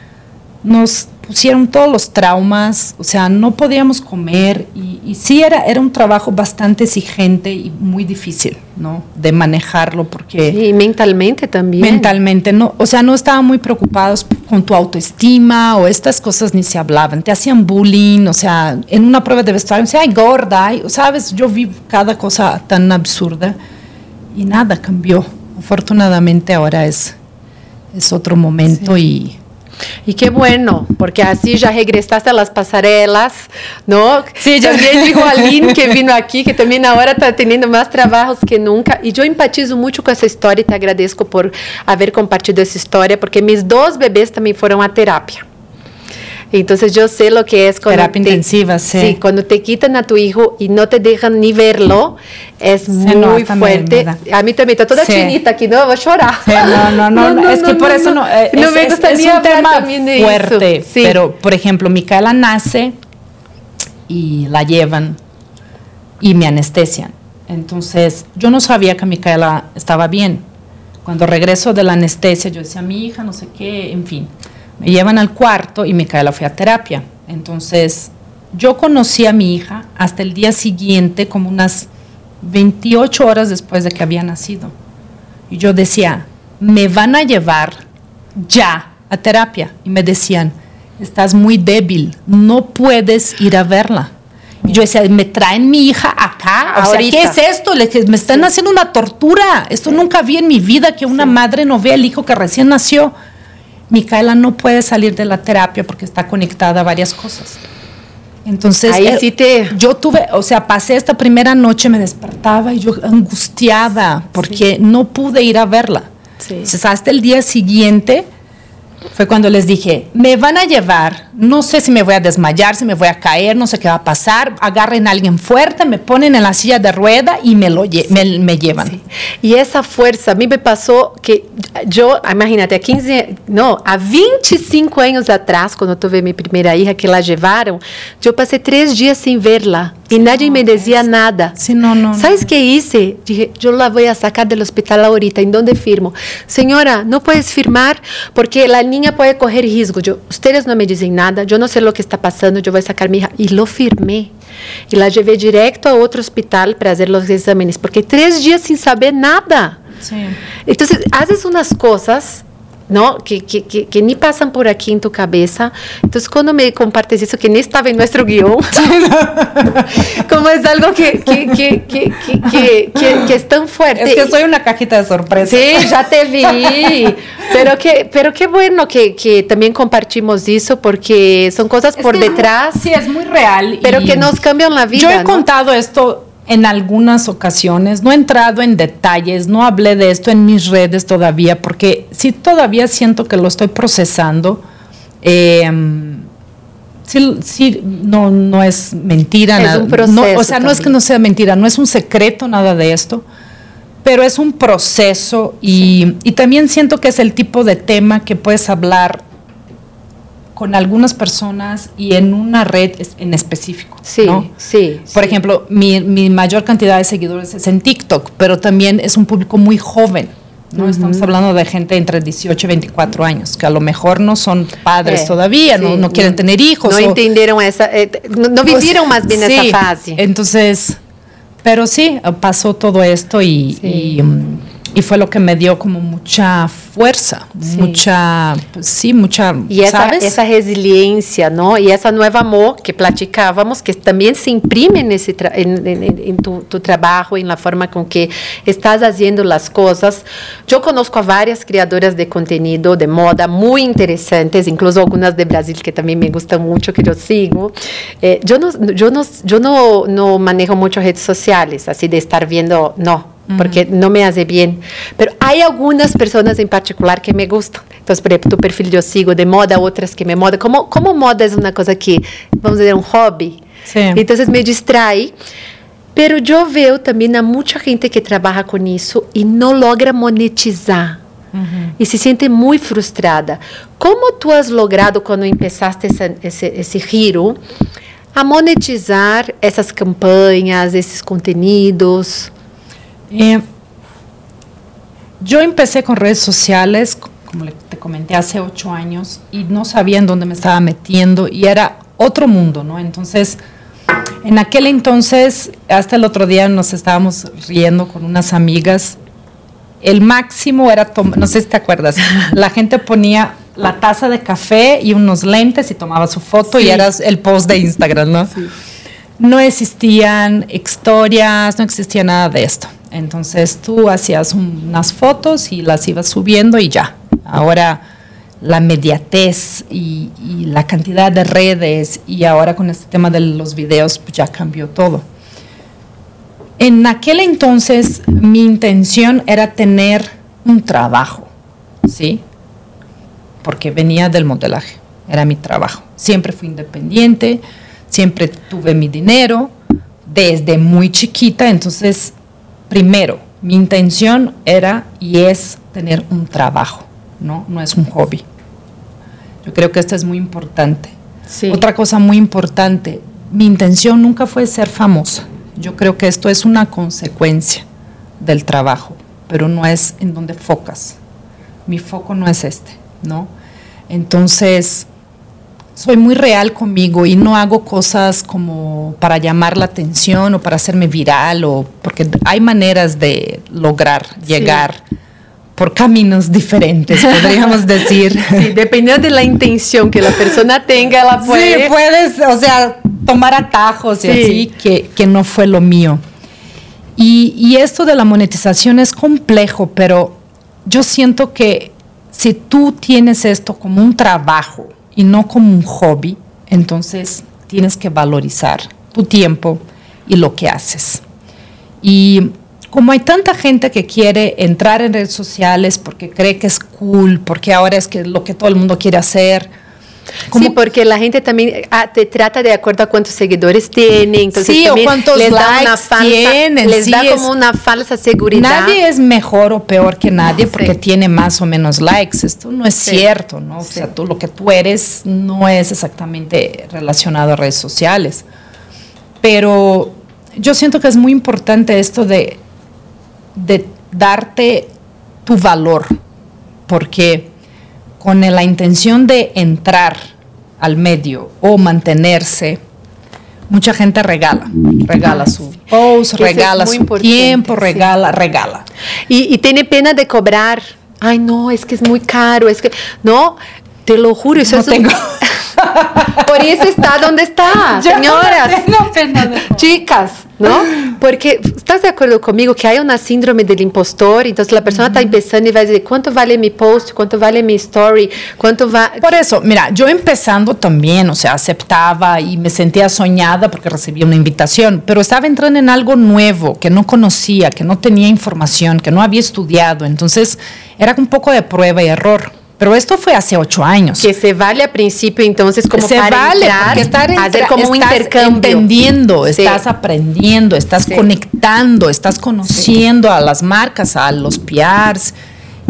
Nos pusieron todos los traumas, o sea, no podíamos comer y, y sí era, era un trabajo bastante exigente y muy difícil, ¿no? De manejarlo porque... Sí, y mentalmente también. Mentalmente, no, o sea, no estaban muy preocupados con tu autoestima o estas cosas ni se hablaban. Te hacían bullying, o sea, en una prueba de vestuario, decían, ay, gorda, ay", sabes, yo vi cada cosa tan absurda y nada cambió. Afortunadamente ahora es, es otro momento y Y qué bueno, porque así ya regresaste a las pasarelas, ¿no? Sí, yo- También dijo Aline que vino aquí, que también ahora está teniendo más trabajos que nunca. Y yo empatizo mucho con esa historia y te agradezco por haber compartido esa historia, porque mis dos bebés también fueron a terapia. Entonces yo sé lo que es cuando Terapia intensiva, sí. Sí, cuando te quitan a tu hijo y no te dejan ni verlo, es muy no, fuerte. da. a mí también está toda Sí. chinita aquí, no, voy a llorar. No, no, no, no, es que por eso no, eh, No es, me es- es un tema también fuerte, pero por ejemplo, Micaela nace y la llevan y me anestesian. Entonces, yo no sabía que Micaela estaba bien. Cuando regreso de la anestesia, yo decía, mi hija, no sé qué, en fin. Me llevan al cuarto y Micaela fue a terapia. Entonces, yo conocí a mi hija hasta el día siguiente, como unas 28 horas después de que había nacido. Y yo decía, me van a llevar ya a terapia. Y me decían, estás muy débil, no puedes ir a verla. Y yo decía, me traen mi hija acá. O sea. ¿qué es esto? Le me están haciendo una tortura. Esto nunca vi en mi vida que una madre no vea al hijo que recién nació. Micaela no puede salir de la terapia porque está conectada a varias cosas. Entonces, Ahí eh, sí te- yo tuve, o sea, pasé esta primera noche, me despertaba y yo angustiada porque no pude ir a verla. Sí. Entonces, hasta el día siguiente fue cuando les dije, me van a llevar, no sé si me voy a desmayar, si me voy a caer, no sé qué va a pasar, agarren a alguien fuerte, me ponen en la silla de rueda y me, lo lle- me, me llevan. Y esa fuerza, a mí me pasó que yo, imagínate, a 15, no, a 25 años atrás, cuando tuve mi primera hija, que la llevaron, yo pasé tres días sin verla, y nadie me decía nada. Sí, no, no. ¿Sabes no. qué hice? Dije, yo la voy a sacar del hospital ahorita. ¿En dónde firmo? Señora, no puedes firmar porque la niña puede coger riesgo. Yo, ustedes no me dicen nada, yo no sé lo que está pasando, yo voy a sacar mi hija. Y lo firmé. Y la llevé directo a otro hospital para hacer los exámenes, porque tres días sin saber nada. Sí. Entonces, haces unas cosas, ¿no? Que, que, que, que, ni pasan por aquí en tu cabeza. Entonces, cuando me compartes eso, que ni estaba en nuestro guion, como es algo que, que, que, que, que, que, es tan fuerte. Es que soy una cajita de sorpresa. Sí, ya te vi. pero, que, pero qué bueno que, que también compartimos eso, porque son cosas es por detrás. Es, sí, es muy real. Pero que nos cambian la vida. Yo he ¿no? contado esto en algunas ocasiones, no he entrado en detalles, no hablé de esto en mis redes todavía, porque sí todavía siento que lo estoy procesando. Eh, sí, sí, no, no es mentira. Es nada, un proceso. No, o sea, también. no es que no sea mentira, no es un secreto nada de esto, pero es un proceso y, sí. y también siento que es el tipo de tema que puedes hablar con algunas personas y en una red en específico. Sí, ¿no? sí. Por sí. ejemplo, mi, mi, mayor cantidad de seguidores es en TikTok, pero también es un público muy joven. ¿no? Uh -huh. Estamos hablando de gente entre 18 y 24 años, que a lo mejor no son padres eh, todavía, sí, no, no, quieren tener hijos. No o, entendieron esa, eh, no, no, vivieron más bien sí, esa fase. Entonces, pero sí, pasó todo esto y, y, y, fue lo que me dio como mucha fuerza, sí. mucha, sí, mucha, y esa, ¿sabes? esa resiliencia, ¿no? Y ese nuevo amor que platicábamos, que también se imprime en, ese en, en, en tu, tu, trabajo, en la forma con que estás haciendo las cosas. Yo conozco a varias creadoras de contenido de moda muy interesantes, incluso algunas de Brasil que también me gustan mucho, que yo sigo. Eh, yo no, yo no, yo no, no manejo mucho redes sociales, así de estar viendo, no, porque no me hace bien. Pero hay algunas personas en particular que me gustan. Entonces, por ejemplo, tu perfil yo sigo de moda, otras que me moda. Como, como moda es una cosa que, vamos a decir, un hobby. Sí. Entonces me distrae. Pero yo veo también a mucha gente que trabaja con eso y no logra monetizar. Uhum. Y se siente muy frustrada. ¿Cómo tú has logrado cuando empezaste ese, ese, ese giro a monetizar essas campanhas, esses contenidos? Eh, yo empecé con redes sociales, como te comenté, hace ocho años y no sabía en dónde me estaba metiendo y era otro mundo, ¿no? Entonces, en aquel entonces, hasta el otro día nos estábamos riendo con unas amigas. El máximo era, no sé si te acuerdas, la gente ponía la taza de café y unos lentes y tomaba su foto sí. y era el post de Instagram, ¿no? Sí. No existían historias, no existía nada de esto. Entonces tú hacías unas fotos y las ibas subiendo y ya. Ahora la mediatez y, la cantidad de redes y ahora con este tema de los videos pues ya cambió todo. En aquel entonces mi intención era tener un trabajo, ¿sí? Porque venía del modelaje, era mi trabajo. Siempre fui independiente, siempre tuve mi dinero desde muy chiquita, entonces primero, mi intención era y es tener un trabajo, ¿no? No es un hobby. Yo creo que esto es muy importante. Sí. Otra cosa muy importante, mi intención nunca fue ser famosa. Yo creo que esto es una consecuencia del trabajo, pero no es en donde focas. Mi foco no es este, ¿no? Entonces, soy muy real conmigo y no hago cosas como para llamar la atención o para hacerme viral o porque hay maneras de lograr llegar sí. por caminos diferentes, podríamos decir. Sí, dependiendo de la intención que la persona tenga, la puede. Sí, puedes, o sea, tomar atajos Sí. y así, que, que no fue lo mío. Y, y esto de la monetización es complejo, pero yo siento que si tú tienes esto como un trabajo, y no como un hobby, entonces tienes que valorizar tu tiempo y lo que haces. Y como hay tanta gente que quiere entrar en redes sociales porque cree que es cool, porque ahora es que lo que todo el mundo quiere hacer. Sí, porque la gente también ah, te trata de acuerdo a cuántos seguidores tienen, entonces Sí, o cuántos les da likes una falsa, tienen, les sí, da es- como una falsa seguridad. Nadie es mejor o peor que nadie porque Sí. tiene más o menos likes. Esto no es Sí. cierto, ¿no? O sea, tú lo que tú eres no es exactamente relacionado a redes sociales. Pero yo siento que es muy importante esto de, de darte tu valor, porque con la intención de entrar al medio o mantenerse, mucha gente regala, regala su post, regala su tiempo, regala, regala. Y, y, tiene pena de cobrar. Ay, no, es que es muy caro, es que, no, te lo juro, eso no es tengo. Por eso está donde está, Yo señoras, no tengo pena de- chicas, ¿no? Porque estás de acuerdo conmigo que hay una síndrome del impostor, entonces la persona está empezando y va a decir, ¿cuánto vale mi post? ¿Cuánto vale mi story? ¿Cuánto va? Por eso, mira, yo empezando también, o sea, aceptaba y me sentía soñada porque recibía una invitación, pero estaba entrando en algo nuevo que no conocía, que no tenía información, que no había estudiado, entonces era un poco de prueba y error. Pero esto fue hace ocho años. Que se vale al principio, entonces, como se para vale, entrar, porque estar hacer entra- como un intercambio. entendiendo, Sí. estás aprendiendo, estás Sí. conectando, estás conociendo a las marcas, a los PRs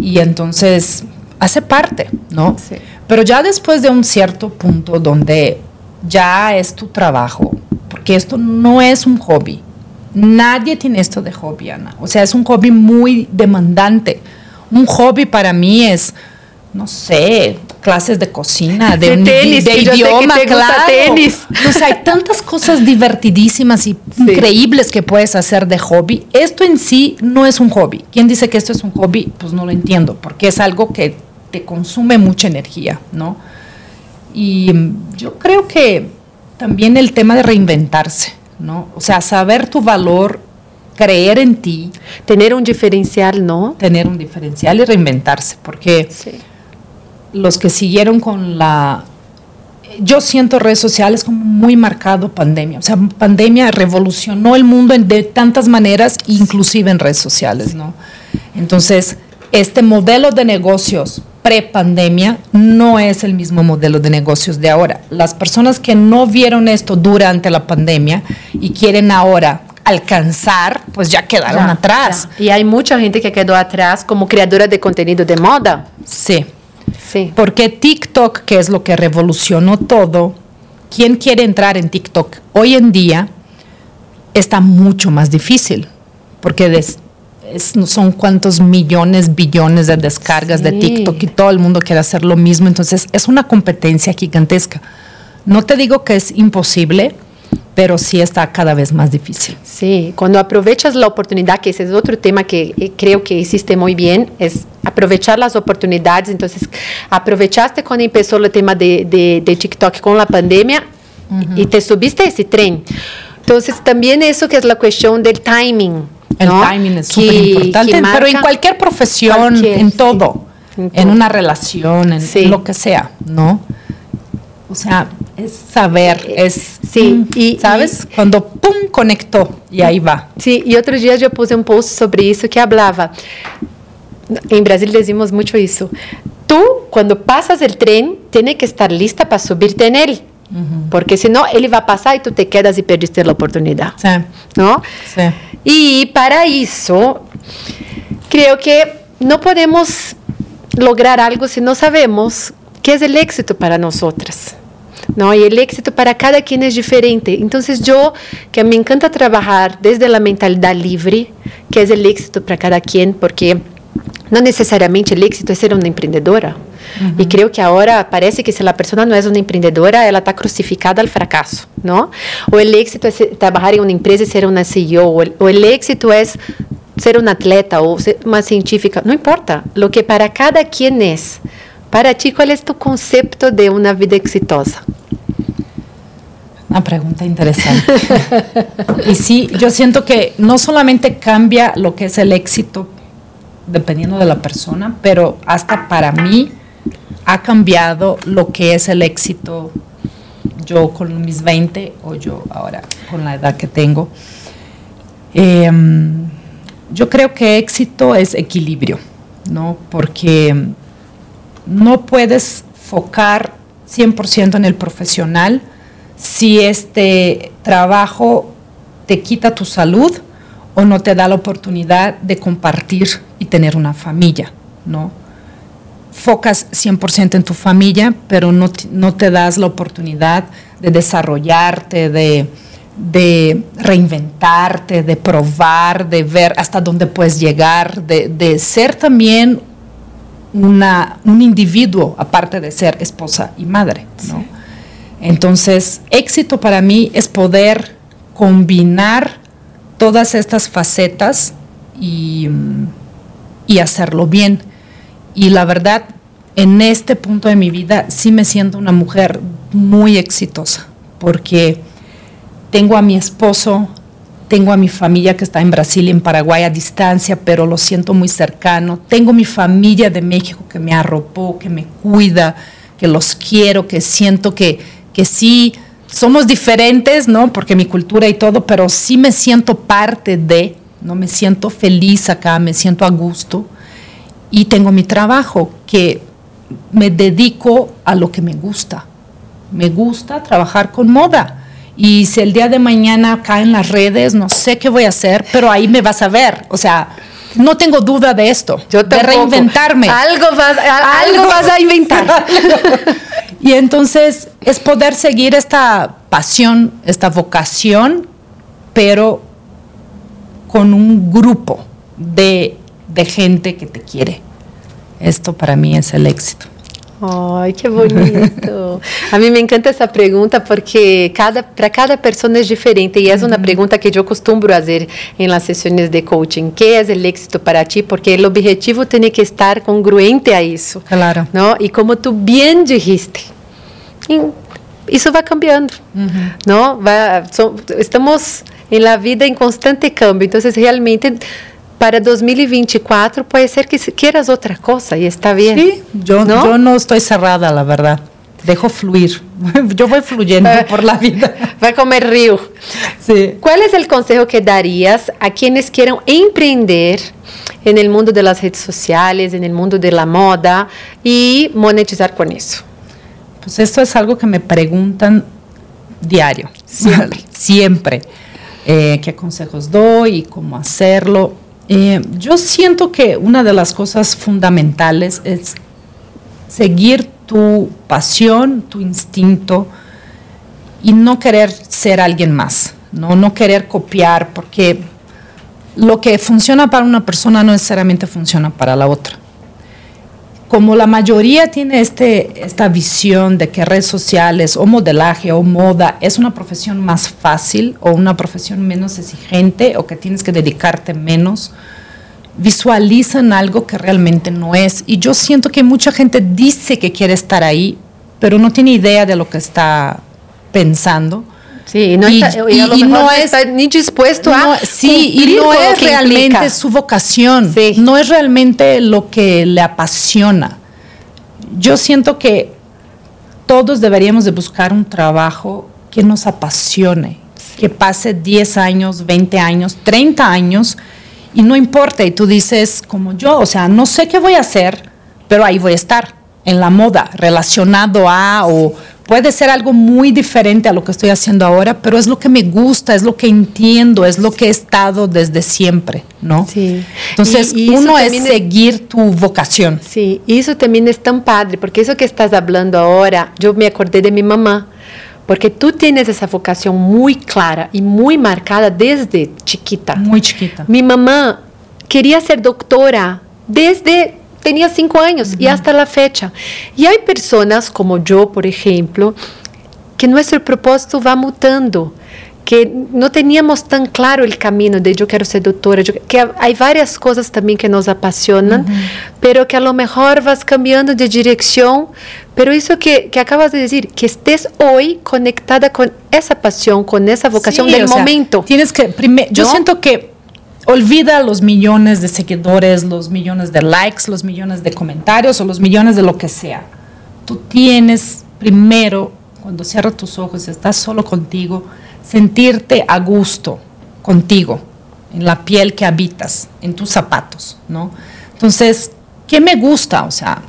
y entonces hace parte, ¿no? Sí. Pero ya después de un cierto punto donde ya es tu trabajo, porque esto no es un hobby. Nadie tiene esto de hobby, Ana. O sea, es un hobby muy demandante. Un hobby para mí es, no sé, clases de cocina, de, De un- tenis, de que yo sé que idioma, gusta claro. tenis. O sea, hay tantas cosas divertidísimas y increíbles que puedes hacer de hobby. Esto en sí no es un hobby. ¿Quién dice que esto es un hobby? Pues no lo entiendo, porque es algo que te consume mucha energía, ¿no? Y mm, yo creo que también el tema de reinventarse, ¿no? O sea, saber tu valor, creer en ti, Tener un diferencial, ¿no? tener un diferencial y reinventarse, porque Sí. Los que siguieron con la... Yo siento redes sociales como muy marcado pandemia. O sea, pandemia revolucionó el mundo en- de tantas maneras, inclusive en redes sociales, ¿no? Entonces, este modelo de negocios pre-pandemia no es el mismo modelo de negocios de ahora. Las personas que no vieron esto durante la pandemia y quieren ahora alcanzar, pues ya quedaron Ya, atrás. ya. Y hay mucha gente que quedó atrás como creadora de contenido de moda. Sí. Sí. Porque TikTok, que es lo que revolucionó todo, ¿quién quiere entrar en TikTok? Hoy en día está mucho más difícil, porque des- es- no son cuántos millones, billones de descargas de. TikTok y todo el mundo quiere hacer lo mismo, entonces es una competencia gigantesca. No te digo que es imposible, pero sí está cada vez más difícil. Sí, cuando aprovechas la oportunidad, que ese es otro tema que eh, creo que hiciste muy bien, es aprovechar las oportunidades. Entonces, aprovechaste cuando empezó el tema de, de- de TikTok con la pandemia y te subiste a ese tren. Entonces, también eso que es la cuestión del timing. El ¿no? timing es súper importante, pero en cualquier profesión, cualquier, en sí. todo, En en, todo. una relación, en Sí. lo que sea, ¿no? O sea, es saber, es, sí, mm, y- ¿sabes? Cuando pum, conectó y ahí va. Sí, y outro dia eu puse um post sobre isso que hablava. Em Brasil decimos muito isso. Tu, quando passas o trem, tem que estar lista para subirte nele. Porque senão ele vai passar e tu te quedas e perdiste a oportunidade. Sí, ¿no? sí. Y para eso, creo que no podemos lograr algo si no sabemos qué es el éxito para nosotras. ¿No? Y el éxito para cada quien es diferente. Entonces yo, que me encanta trabajar desde la mentalidad libre, que es el éxito para cada quien, porque no necesariamente el éxito es ser una emprendedora. Y creo que ahora parece que si la persona no es una emprendedora, ela está crucificada al fracaso, ¿no? O el éxito es trabajar en una empresa y ser una CEO, o el, o el éxito es ser un atleta o ser una científica, no importa, lo que para cada quien es. Para ti, ¿cuál es tu concepto de una vida exitosa? Una pregunta interesante. y sí, yo siento que no solamente cambia lo que es el éxito dependiendo de la persona, pero hasta para mí ha cambiado lo que es el éxito yo con mis 20 o yo ahora con la edad que tengo. Yo creo que éxito es equilibrio, ¿no? Porque no puedes focar 100% en el profesional si este trabajo te quita tu salud o no te da la oportunidad de compartir y tener una familia, ¿no? Focas 100% en tu familia, pero no, no te das la oportunidad de desarrollarte, de, de reinventarte, de probar, de ver hasta dónde puedes llegar, de, ser también una, un individuo, aparte de ser esposa y madre. Entonces, éxito para mí es poder combinar todas estas facetas y, y hacerlo bien. Y la verdad, en este punto de mi vida sí me siento una mujer muy exitosa, porque tengo a mi esposo, tengo a mi familia que está en Brasil y en Paraguay a distancia, pero lo siento muy cercano. Tengo mi familia de México que me arropó, que me cuida, que los quiero, que siento que, que sí somos diferentes, ¿no? Porque mi cultura y todo, pero sí me siento parte de, ¿no? Me siento feliz acá, me siento a gusto. Y tengo mi trabajo, que me dedico a lo que me gusta. Me gusta trabajar con moda y si el día de mañana caen las redes, no sé qué voy a hacer, pero ahí me vas a ver. O sea, no tengo duda de esto, Yo de reinventarme. Algo vas, algo vas a inventar. y entonces es poder seguir esta pasión, esta vocación, pero con un grupo de, de gente que te quiere. Esto para mí es el éxito. Ai, que bonito. A mim me encanta essa pergunta porque cada para cada pessoa é diferente e é uma pergunta que eu costumo fazer em las sessões de coaching. Que é o êxito para ti? Porque o objetivo tem que estar congruente a isso. Claro. Não? E como tu bem dijiste, isso vai cambiando, uhum. não? Vai, so, estamos em la vida em constante cambio. Então, realmente para 2024 puede ser que quieras otra cosa y está bien. Sí, yo no, yo no estoy cerrada, la verdad. Dejo fluir. Yo voy fluyendo por la vida. Va a comer río. Sí. ¿Cuál es el consejo que darías a quienes quieran emprender en el mundo de las redes sociales, en el mundo de la moda y monetizar con eso? Pues esto es algo que me preguntan diario. Siempre. Siempre. Eh, ¿Qué consejos doy y cómo hacerlo? Eh, yo siento que una de las cosas fundamentales es seguir tu pasión, tu instinto y no querer ser alguien más, no, no querer copiar, porque lo que funciona para una persona no necesariamente funciona para la otra. Como la mayoría tiene este, esta visión de que redes sociales o modelaje o moda es una profesión más fácil o una profesión menos exigente o que tienes que dedicarte menos, visualizan algo que realmente no es. Y yo siento que mucha gente dice que quiere estar ahí, pero no tiene idea de lo que está pensando. Sí, no y, está, y, no está ni dispuesto a sí y no es realmente su vocación, no es realmente lo que le apasiona. Yo siento que todos deberíamos de buscar un trabajo que nos apasione, que pase 10 años, 20 años, 30 años y no importa, y tú dices como yo, o sea, no sé qué voy a hacer, pero ahí voy a estar en la moda, relacionado a o puede ser algo muy diferente a lo que estoy haciendo ahora, pero es lo que me gusta, es lo que entiendo, es lo que he estado desde siempre, ¿no? Sí. Entonces, uno es seguir tu vocación. Sí, y eso también es tan padre, porque eso que estás hablando ahora, yo me acordé de mi mamá, porque tú tienes esa vocación muy clara y muy marcada desde chiquita. Muy chiquita. Mi mamá quería ser doctora desde tenía cinco años y hasta la fecha. Y hay personas como yo, por ejemplo, que nuestro propósito va mutando que não tínhamos tão claro o caminho de eu quero ser doutora, que há várias coisas também que nos apaixonam, uhum. pero que a lo mejor vas cambiando de direção, pero isso que, que acabas de dizer, que estés hoje conectada com essa paixão, com essa vocação sí, do momento. Sea, tienes que, primer, yo ¿no? siento que olvida los millones de seguidores, los millones de likes, los millones de comentarios o los millones de lo que sea. Tú tienes primero, cuando cierras tus ojos, estás solo contigo, sentirte a gusto contigo, en la piel que habitas, en tus zapatos, ¿no? Entonces, ¿qué me gusta? O sea,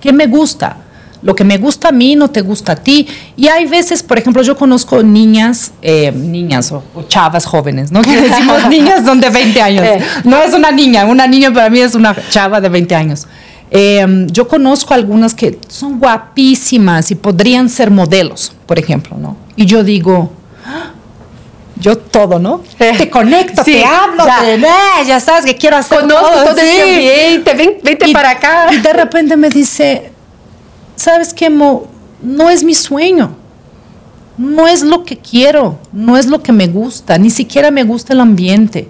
¿qué me gusta? Lo que me gusta a mí no te gusta a ti. Y hay veces, por ejemplo, yo conozco niñas, eh, niñas o, chavas jóvenes, ¿no? Que decimos niñas son de 20 años. Eh. No es una niña, una niña para mí es una chava de 20 años. Eh, yo conozco algunas que son guapísimas y podrían ser modelos, por ejemplo, ¿no? Y yo digo, yo todo, ¿no? Eh, te conecto, sí, te hablo, ya. te, eh, ya sabes que quiero hacer Conozco todo, todo sí. ese ambiente, ven, vente Y- para acá. Y de repente me dice, ¿sabes qué, Mo? No es mi sueño. No es lo que quiero, no es lo que me gusta, ni siquiera me gusta el ambiente.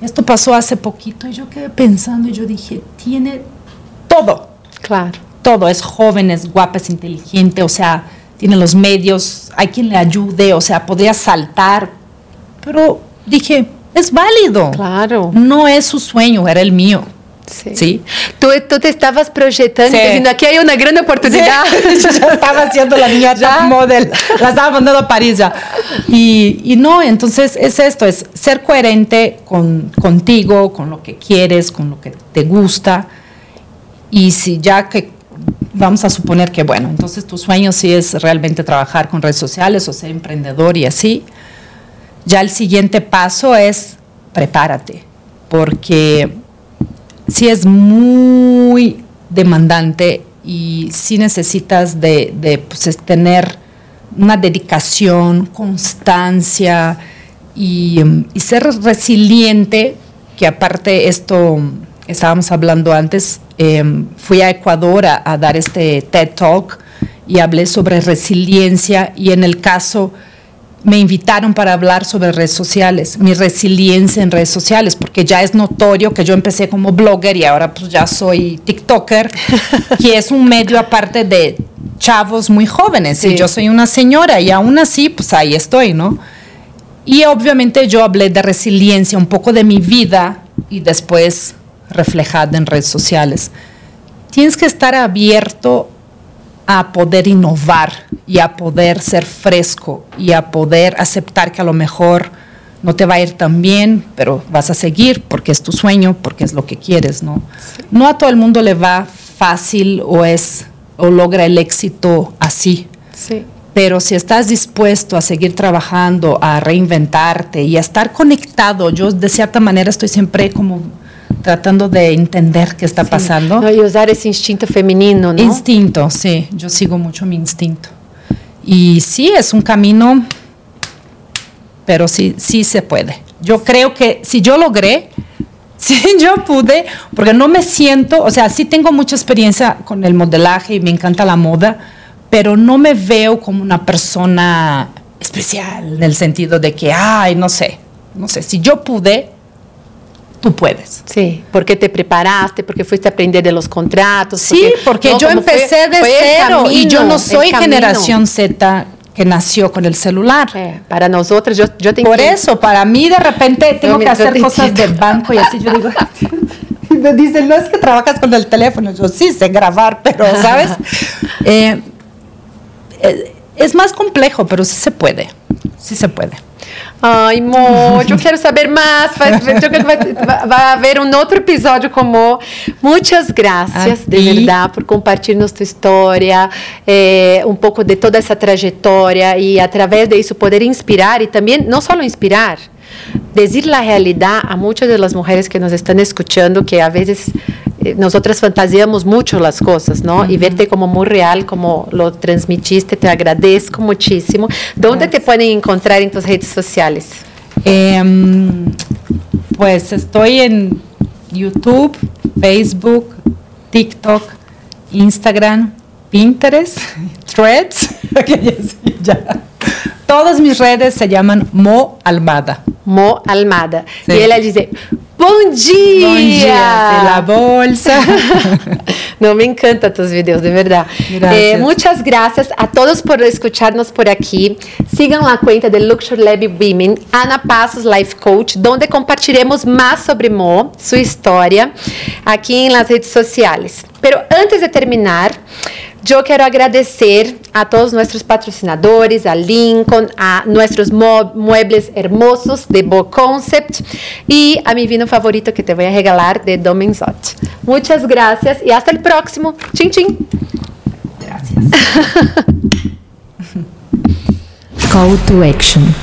Esto pasó hace poquito y yo quedé pensando y yo dije, tiene todo, Claro. todo, es joven, es guapa, es inteligente, o sea, tiene los medios, hay quien le ayude, o sea, podría saltar, pero dije, es válido. Claro. No es su sueño, era el mío. Sí. Sí. Tú, tú te estabas proyectando, Sí. diciendo, aquí hay una gran oportunidad. Sí, yo ya estaba haciendo la niña Ya. top model, la estaba mandando a París ya. Y, y no, entonces es esto, es ser coherente con, contigo, con lo que quieres, con lo que te gusta. Y si ya que vamos a suponer que, bueno, entonces tu sueño sí es realmente trabajar con redes sociales o ser emprendedor y así, ya el siguiente paso es prepárate, porque sí es muy demandante y sí necesitas de, pues, es tener una dedicación, constancia y, mm, y ser resiliente, que aparte esto estábamos hablando antes, em, fui a Ecuador a, a dar este TED Talk y hablé sobre resiliencia y en el caso me invitaron para hablar sobre redes sociales, mi resiliencia en redes sociales, porque ya es notorio que yo empecé como blogger y ahora pues ya soy TikToker, que es un medio aparte de chavos muy jóvenes Sí. y yo soy una señora y aún así pues ahí estoy, ¿no? Y obviamente yo hablé de resiliencia, un poco de mi vida y después reflejada en redes sociales. Tienes que estar abierto a poder innovar y a poder ser fresco y a poder aceptar que a lo mejor no te va a ir tan bien, pero vas a seguir porque es tu sueño, porque es lo que quieres, ¿no? No a todo el mundo le va fácil o es o logra el éxito así. Sí. Pero si estás dispuesto a seguir trabajando, a reinventarte y a estar conectado, yo de cierta manera estoy siempre como tratando de entender qué está pasando. No, y usar ese instinto femenino, ¿no? Instinto, sí, yo sigo mucho mi instinto. Y sí, es un camino, pero sí, sí se puede. Yo creo que si yo logré, si yo pude, porque no me siento, o sea, sí tengo mucha experiencia con el modelaje y me encanta la moda, pero no me veo como una persona especial en el sentido de que, ay, no sé, no sé, si yo pude, tú puedes. Sí, porque te preparaste, porque fuiste a aprender de los contratos. Sí, porque no, yo fue- empecé de fue cero y yo no soy generación Z que nació con el celular. Eh, para nosotros, yo, yo tengo Por eso, para mí de repente tengo que hacer te cosas de entiendo. banco y así yo digo, y me dicen, no es que trabajas con el teléfono, yo sí sé grabar, pero ¿sabes? Eh, eh, es más complejo, pero sí se puede, sí se puede. Ai, Mo, eu quero saber mais. Vai, que vai, vai haver um outro episódio com Mo. Muitas graças, A de ti. verdade, por compartilhar tua história, eh, um pouco de toda essa trajetória e, através disso, poder inspirar e também, não só inspirar, dizer a realidade a muitas das mulheres que nos estão escutando, que a vezes eh, nosotras fantasiamos mucho las cosas, ¿no? Y verte como muy real, como lo transmitiste, te agradezco muchísimo. ¿Dónde te pueden encontrar en tus redes sociales? Em, pues estoy en YouTube, Facebook, TikTok, Instagram, Pinterest, Threads. que ya sí, ya. Todas mis redes se llaman Mo Almada. Mo Almada. Sí. Y ella dice, ¡Bom dia! Bom dia, la bolsa. No, me encantan tus videos, de verdad. Gracias. Eh, muchas gracias a todos por escucharnos por aquí. Sigan la cuenta de Luxury Lab Women, Ana Passos Life Coach, donde compartiremos más sobre Mo, su historia, aquí en las redes sociales. Pero antes de terminar, yo quiero agradecer a todos nuestros patrocinadores, a Lincoln, a nuestros mo- muebles hermosos de Bo Concept y a mi vino favorito que te voy a regalar de Domenzot. Muchas gracias y hasta el próximo. Chin, chin. Gracias. Call to action.